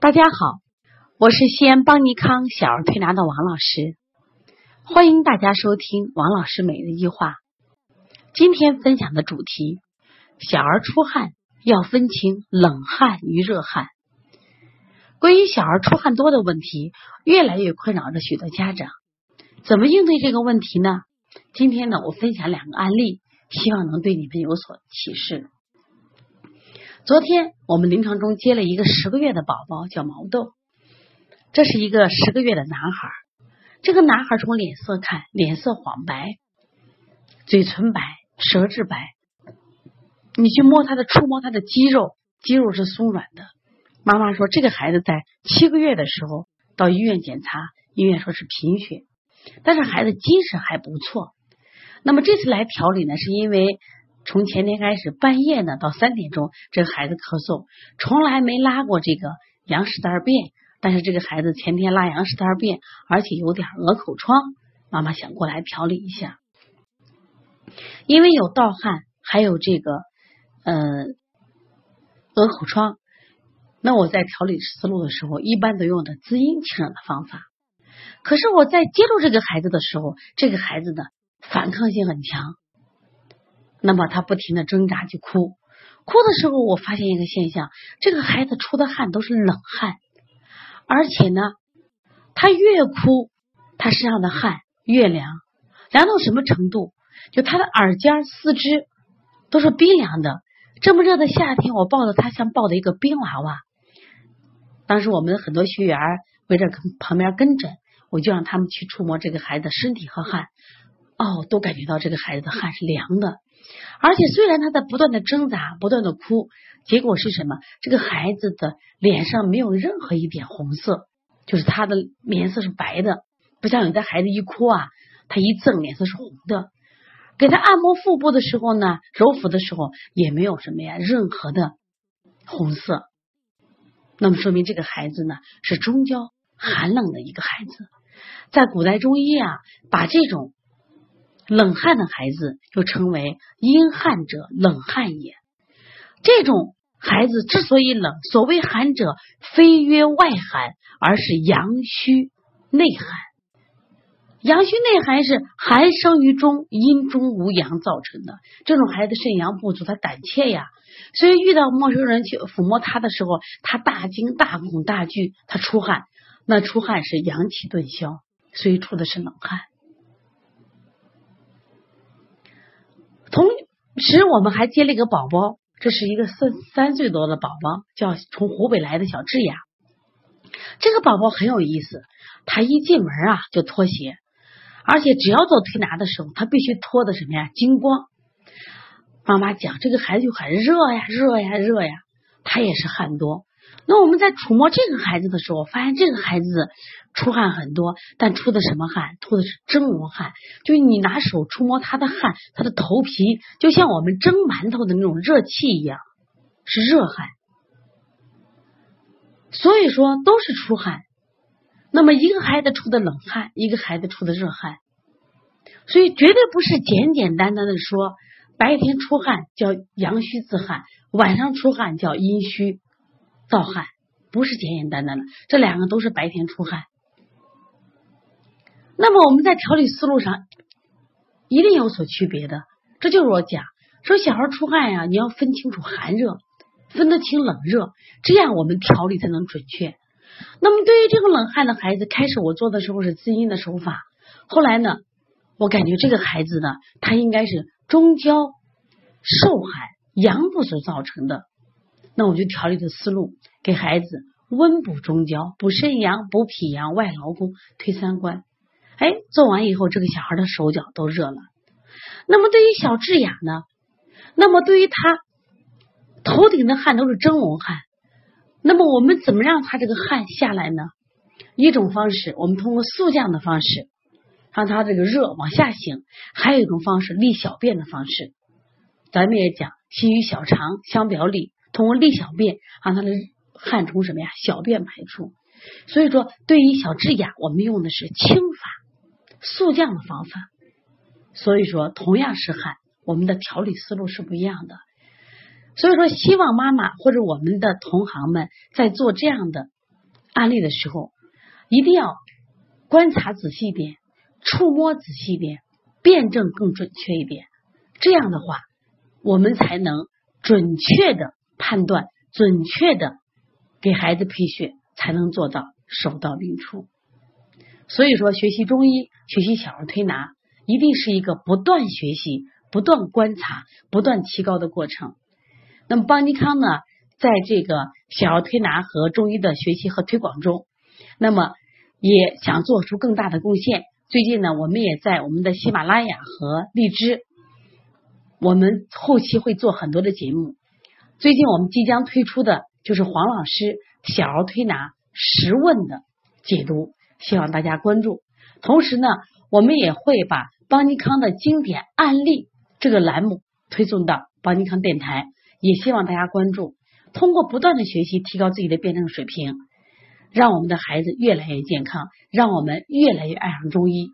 大家好，我是西安邦尼康小儿推拿的王老师，欢迎大家收听王老师每日一话。今天分享的主题：小儿出汗要分清冷汗与热汗。关于小儿出汗多的问题，越来越困扰着许多家长。怎么应对这个问题呢？今天呢，我分享两个案例，希望能对你们有所启示。昨天我们临床中接了一个十个月的宝宝，叫毛豆。这是一个十个月的男孩。这个男孩从脸色看，脸色黄白，嘴唇白，舌质白。你去摸他的，触摸他的肌肉，肌肉是松软的。妈妈说，这个孩子在七个月的时候到医院检查，医院说是贫血，但是孩子精神还不错。那么这次来调理呢，是因为。从前天开始，半夜呢到三点钟，这个孩子咳嗽，从来没拉过这个羊屎蛋便。但是这个孩子前天拉羊屎蛋便，而且有点鹅口疮，妈妈想过来调理一下。因为有盗汗，还有这个呃鹅口疮，那我在调理思路的时候，一般都用的滋阴清热的方法。可是我在接触这个孩子的时候，这个孩子的反抗性很强。那么他不停的挣扎就哭，哭的时候我发现一个现象，这个孩子出的汗都是冷汗，而且呢，他越哭，他身上的汗越凉，凉到什么程度？就他的耳尖、四肢都是冰凉的。这么热的夏天，我抱着他像抱的一个冰娃娃。当时我们很多学员围着跟旁边跟诊，我就让他们去触摸这个孩子身体和汗，哦，都感觉到这个孩子的汗是凉的。而且虽然他在不断的挣扎，不断的哭，结果是什么？这个孩子的脸上没有任何一点红色，就是他的脸色是白的，不像有的孩子一哭啊，他一怔脸色是红的。给他按摩腹部的时候呢，揉腹的时候也没有什么呀，任何的红色。那么说明这个孩子呢是中焦寒冷的一个孩子。在古代中医啊，把这种。冷汗的孩子又称为阴汗者，冷汗也。这种孩子之所以冷，所谓寒者，非曰外寒，而是阳虚内寒。阳虚内寒是寒生于中，阴中无阳造成的。这种孩子肾阳不足，他胆怯呀，所以遇到陌生人去抚摸他的时候，他大惊大恐大惧，他出汗，那出汗是阳气顿消，所以出的是冷汗。同其实，我们还接了一个宝宝，这是一个三三岁多的宝宝，叫从湖北来的小智雅。这个宝宝很有意思，他一进门啊就脱鞋，而且只要做推拿的时候，他必须脱的什么呀？精光。妈妈讲，这个孩子就很热呀，热呀，热呀，他也是汗多。那我们在触摸这个孩子的时候，发现这个孩子出汗很多，但出的什么汗？出的是蒸笼汗，就是你拿手触摸他的汗，他的头皮就像我们蒸馒头的那种热气一样，是热汗。所以说都是出汗。那么一个孩子出的冷汗，一个孩子出的热汗，所以绝对不是简简单单的说白天出汗叫阳虚自汗，晚上出汗叫阴虚。盗汗不是简简单单的，这两个都是白天出汗。那么我们在调理思路上一定有所区别的，这就是我讲说小孩出汗呀，你要分清楚寒热，分得清冷热，这样我们调理才能准确。那么对于这个冷汗的孩子，开始我做的时候是滋阴的手法，后来呢，我感觉这个孩子呢，他应该是中焦受寒阳不足造成的。那我就调理的思路，给孩子温补中焦，补肾阳，补脾阳，外劳宫，推三关。哎，做完以后，这个小孩的手脚都热了。那么对于小智雅呢？那么对于他头顶的汗都是蒸笼汗，那么我们怎么让他这个汗下来呢？一种方式，我们通过速降的方式，让他这个热往下行；还有一种方式，利小便的方式。咱们也讲，心与小肠相表里。通过利小便，让他的汗从什么呀？小便排出。所以说，对于小智雅，我们用的是清法、速降的方法。所以说，同样是汗，我们的调理思路是不一样的。所以说，希望妈妈或者我们的同行们在做这样的案例的时候，一定要观察仔细一点，触摸仔细一点，辩证更准确一点。这样的话，我们才能准确的判断，准确的给孩子配穴，才能做到手到病除。所以说，学习中医，学习小儿推拿，一定是一个不断学习、不断观察、不断提高的过程。那么，邦尼康呢，在这个小儿推拿和中医的学习和推广中，那么也想做出更大的贡献。最近呢，我们也在我们的喜马拉雅和荔枝，我们后期会做很多的节目。最近我们即将推出的就是黄老师小儿推拿十问的解读。希望大家关注，同时呢，我们也会把邦尼康的经典案例这个栏目推送到邦尼康电台，也希望大家关注。通过不断的学习，提高自己的辩证水平，让我们的孩子越来越健康，让我们越来越爱上中医。